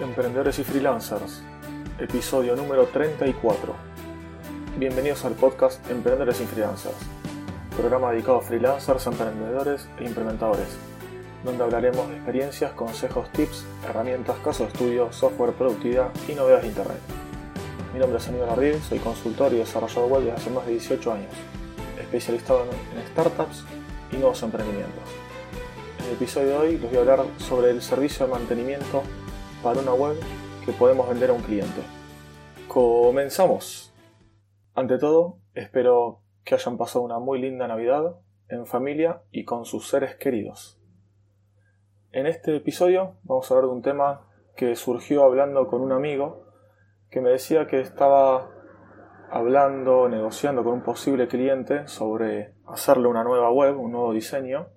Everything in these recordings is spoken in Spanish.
Emprendedores y Freelancers, episodio número 34. Bienvenidos al podcast Emprendedores y Freelancers, programa dedicado a freelancers, emprendedores e implementadores, donde hablaremos de experiencias, consejos, tips, herramientas, casos de estudio, software, productividad y novedades de Internet. Mi nombre es Aníbal Ardil, soy consultor y desarrollador web desde hace más de 18 años, especializado en startups y nuevos emprendimientos. En el episodio de hoy les voy a hablar sobre el servicio de mantenimiento para una web que podemos vender a un cliente. Comenzamos. Ante todo, espero que hayan pasado una muy linda Navidad en familia y con sus seres queridos. En este episodio vamos a hablar de un tema que surgió hablando con un amigo que me decía que estaba hablando, negociando con un posible cliente sobre hacerle una nueva web, un nuevo diseño,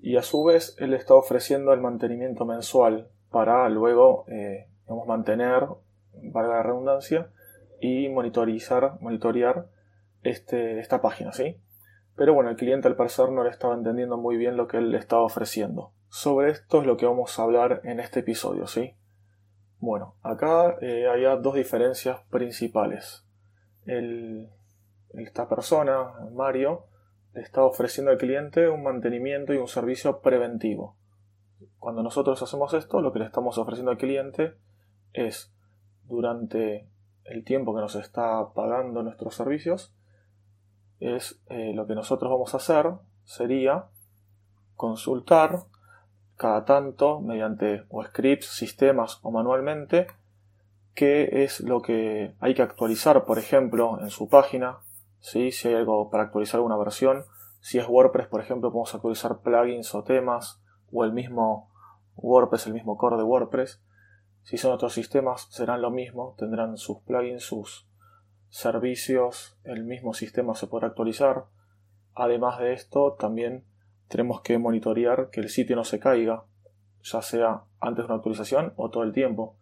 y a su vez él está ofreciendo el mantenimiento mensual para luego eh, mantener, valga la redundancia, y monitorizar, monitorear este, esta página, ¿sí? Pero bueno, el cliente al parecer no le estaba entendiendo muy bien lo que él le estaba ofreciendo. Sobre esto es lo que vamos a hablar en este episodio, ¿sí? Bueno, acá eh, hay dos diferencias principales. esta persona, Mario, le está ofreciendo al cliente un mantenimiento y un servicio preventivo. Cuando nosotros hacemos esto, lo que le estamos ofreciendo al cliente es durante el tiempo que nos está pagando nuestros servicios, es eh, lo que nosotros vamos a hacer sería consultar cada tanto mediante scripts, sistemas o manualmente qué es lo que hay que actualizar, por ejemplo, en su página, ¿sí? si hay algo para actualizar alguna versión, si es WordPress, por ejemplo, podemos actualizar plugins o temas o el mismo WordPress, el mismo core de WordPress. Si son otros sistemas, serán lo mismo, tendrán sus plugins, sus servicios, el mismo sistema se podrá actualizar. Además de esto, también tenemos que monitorear que el sitio no se caiga, ya sea antes de una actualización o todo el tiempo.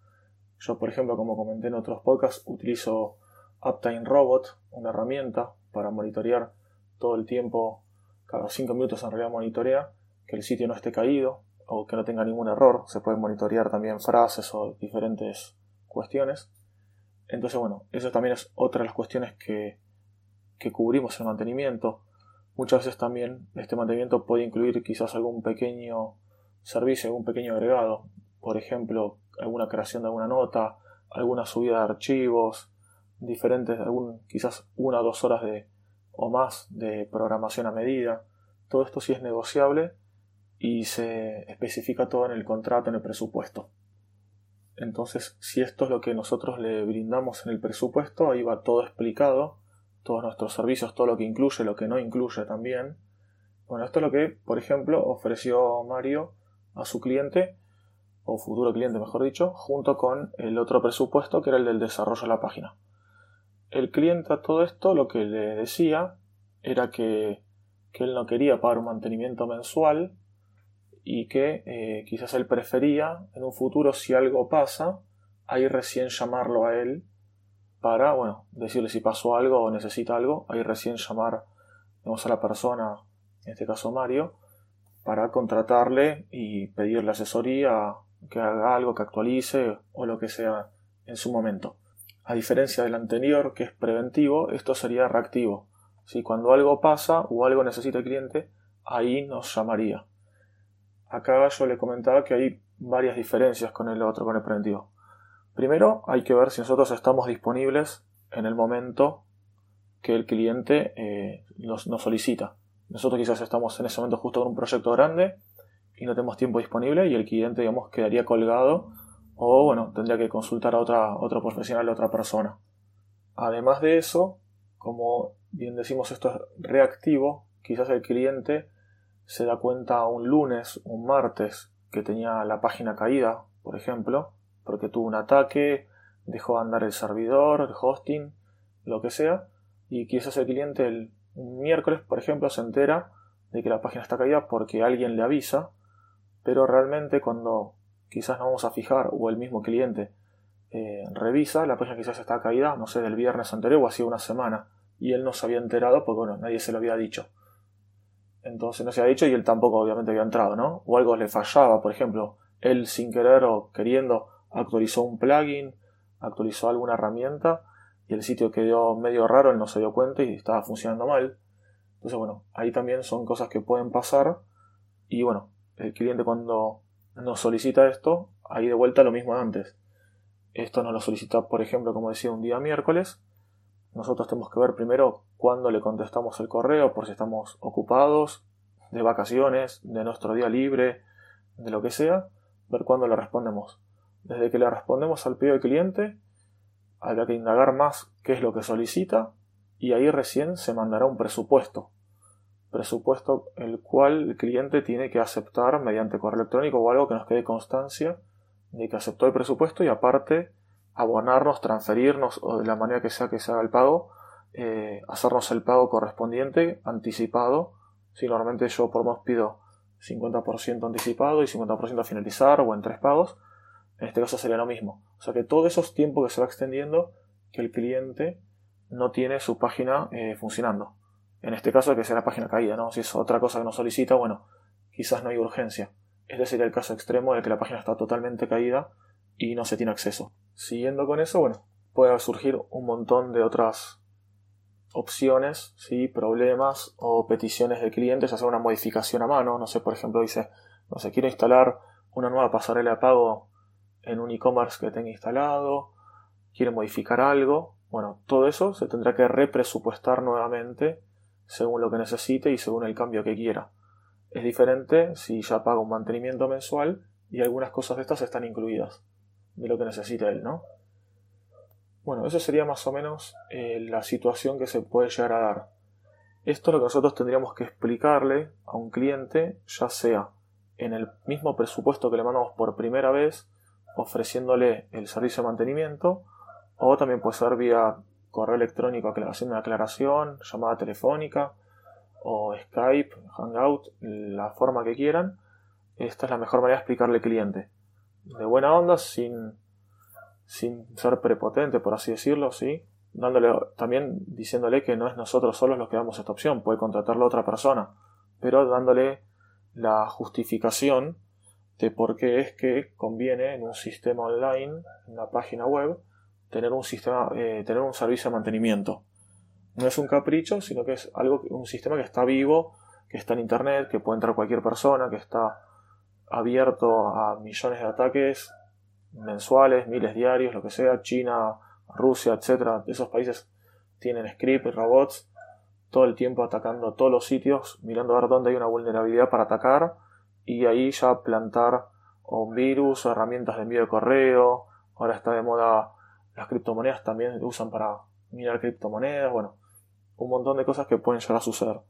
Yo, por ejemplo, como comenté en otros podcasts, utilizo Uptime Robot, una herramienta para monitorear todo el tiempo, cada 5 minutos en realidad monitorea que el sitio no esté caído, o que no tenga ningún error. Se pueden monitorear también frases o diferentes cuestiones. Entonces, bueno, eso también es otra de las cuestiones que, que cubrimos en mantenimiento. Muchas veces también este mantenimiento puede incluir quizás algún pequeño servicio, algún pequeño agregado. Por ejemplo, alguna creación de alguna nota, alguna subida de archivos, diferentes, algún, quizás una o dos horas de, o más de programación a medida. Todo esto sí es negociable y se especifica todo en el contrato, en el presupuesto. Entonces, si esto es lo que nosotros le brindamos en el presupuesto, ahí va todo explicado, todos nuestros servicios, todo lo que incluye, lo que no incluye también. Bueno, esto es lo que, por ejemplo, ofreció Mario a su cliente, o futuro cliente mejor dicho, junto con el otro presupuesto que era el del desarrollo de la página. El cliente a todo esto lo que le decía era que, que él no quería pagar un mantenimiento mensual, y que eh, quizás él prefería en un futuro si algo pasa, ahí recién llamarlo a él para, bueno, decirle si pasó algo o necesita algo, ahí recién llamar a la persona, en este caso Mario, para contratarle y pedirle asesoría, que haga algo, que actualice o lo que sea en su momento. A diferencia del anterior, que es preventivo, esto sería reactivo. Si cuando algo pasa o algo necesita el cliente, ahí nos llamaría. Acá yo le comentaba que hay varias diferencias con el otro, con el preventivo. Primero, hay que ver si nosotros estamos disponibles en el momento que el cliente eh, nos, solicita. Nosotros quizás estamos en ese momento justo con un proyecto grande y no tenemos tiempo disponible y el cliente, digamos, quedaría colgado o, bueno, tendría que consultar a otra, otro profesional, a otra persona. Además de eso, como bien decimos, esto es reactivo, quizás el cliente se da cuenta un lunes, un martes, que tenía la página caída, por ejemplo, porque tuvo un ataque, dejó andar el servidor, el hosting, lo que sea, y quizás el cliente el miércoles, por ejemplo, se entera de que la página está caída porque alguien le avisa, pero realmente cuando quizás nos vamos a fijar o el mismo cliente eh, revisa, la página quizás está caída, no sé, del viernes anterior o hacía una semana, y él no se había enterado porque bueno, nadie se lo había dicho. Entonces no se ha dicho y él tampoco obviamente había entrado, ¿no? O algo le fallaba, por ejemplo, él sin querer o queriendo actualizó un plugin, actualizó alguna herramienta y el sitio quedó medio raro, él no se dio cuenta y estaba funcionando mal. Entonces, bueno, ahí también son cosas que pueden pasar y bueno, el cliente cuando nos solicita esto, ahí de vuelta lo mismo de antes. Esto nos lo solicita, por ejemplo, como decía, un día miércoles. Nosotros tenemos que ver primero cuándo le contestamos el correo, por si estamos ocupados, de vacaciones, de nuestro día libre, de lo que sea, ver cuándo le respondemos. Desde que le respondemos al pedido del cliente, habrá que indagar más qué es lo que solicita y ahí recién se mandará un presupuesto. Presupuesto el cual el cliente tiene que aceptar mediante correo electrónico o algo que nos quede constancia de que aceptó el presupuesto y aparte abonarnos, transferirnos o de la manera que sea que se haga el pago, eh, hacernos el pago correspondiente anticipado si normalmente yo por más pido 50% anticipado y 50% a finalizar o en tres pagos, en este caso sería lo mismo. O sea que todo esos tiempos que se va extendiendo que el cliente no tiene su página eh, funcionando. En este caso que sea la página caída, ¿no? Si es otra cosa que nos solicita, bueno, quizás no hay urgencia. Este sería el caso extremo de que la página está totalmente caída y no se tiene acceso. Siguiendo con eso, bueno, puede surgir un montón de otras opciones, ¿sí? problemas o peticiones de clientes, hacer una modificación a mano. No sé, por ejemplo, dice, no sé, quiero instalar una nueva pasarela de pago en un e-commerce que tenga instalado, quiere modificar algo. Bueno, todo eso se tendrá que represupuestar nuevamente según lo que necesite y según el cambio que quiera. Es diferente si ya paga un mantenimiento mensual y algunas cosas de estas están incluidas de lo que necesita él, ¿no? Bueno, eso sería más o menos eh, la situación que se puede llegar a dar. Esto es lo que nosotros tendríamos que explicarle a un cliente, ya sea en el mismo presupuesto que le mandamos por primera vez, ofreciéndole el servicio de mantenimiento, o también puede ser vía correo electrónico haciendo una aclaración, llamada telefónica, o Skype, Hangout, la forma que quieran. Esta es la mejor manera de explicarle al cliente. De buena onda, sin sin ser prepotente, por así decirlo, ¿sí? Dándole, también diciéndole que no es nosotros solos los que damos esta opción, puede contratarlo a otra persona, pero dándole la justificación de por qué es que conviene en un sistema online, en una página web, tener un sistema, eh, tener un servicio de mantenimiento. No es un capricho, sino que es algo, un sistema que está vivo, que está en internet, que puede entrar cualquier persona, que está abierto a millones de ataques mensuales, miles diarios, lo que sea, China, Rusia, etcétera, esos países tienen script y robots todo el tiempo atacando todos los sitios, mirando a ver dónde hay una vulnerabilidad para atacar y ahí ya plantar un virus herramientas de envío de correo. Ahora está de moda las criptomonedas también usan para mirar criptomonedas, bueno, un montón de cosas que pueden llegar a suceder.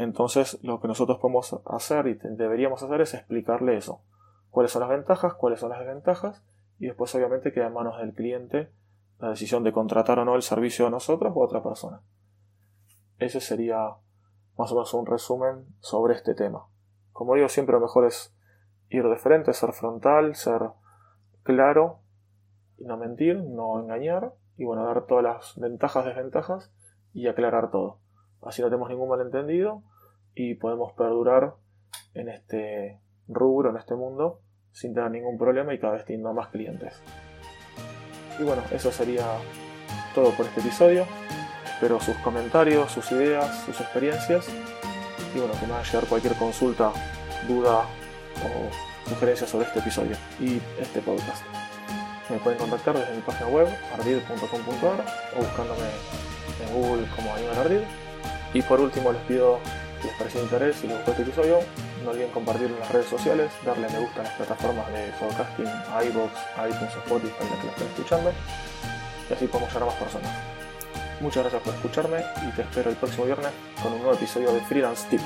Entonces, lo que nosotros podemos hacer y deberíamos hacer es explicarle eso. ¿Cuáles son las ventajas? ¿Cuáles son las desventajas? y después obviamente queda en manos del cliente la decisión de contratar o no el servicio a nosotros o a otra persona. Ese sería más o menos un resumen sobre este tema. Como digo, siempre lo mejor es ir de frente, ser frontal, ser claro y no mentir, no engañar y bueno, dar todas las ventajas, desventajas y aclarar todo. Así no tenemos ningún malentendido y podemos perdurar en este rubro, en este mundo, sin tener ningún problema y cada vez teniendo más clientes. Y bueno, eso sería todo por este episodio. Espero sus comentarios, sus ideas, sus experiencias. Y bueno, que me a llegar cualquier consulta, duda o sugerencia sobre este episodio y este podcast. Me pueden contactar desde mi página web, ardid.com.ar o buscándome en Google como Animal Ardid. Y por último les pido si les pareció interés, si les gustó este episodio, no olviden compartirlo en las redes sociales, darle me gusta en las plataformas de podcasting, iBox, iTunes, Spotify, en las que lo estén escuchando, y así podemos llegar a más personas. Muchas gracias por escucharme y te espero el próximo viernes con un nuevo episodio de Freelance Tip.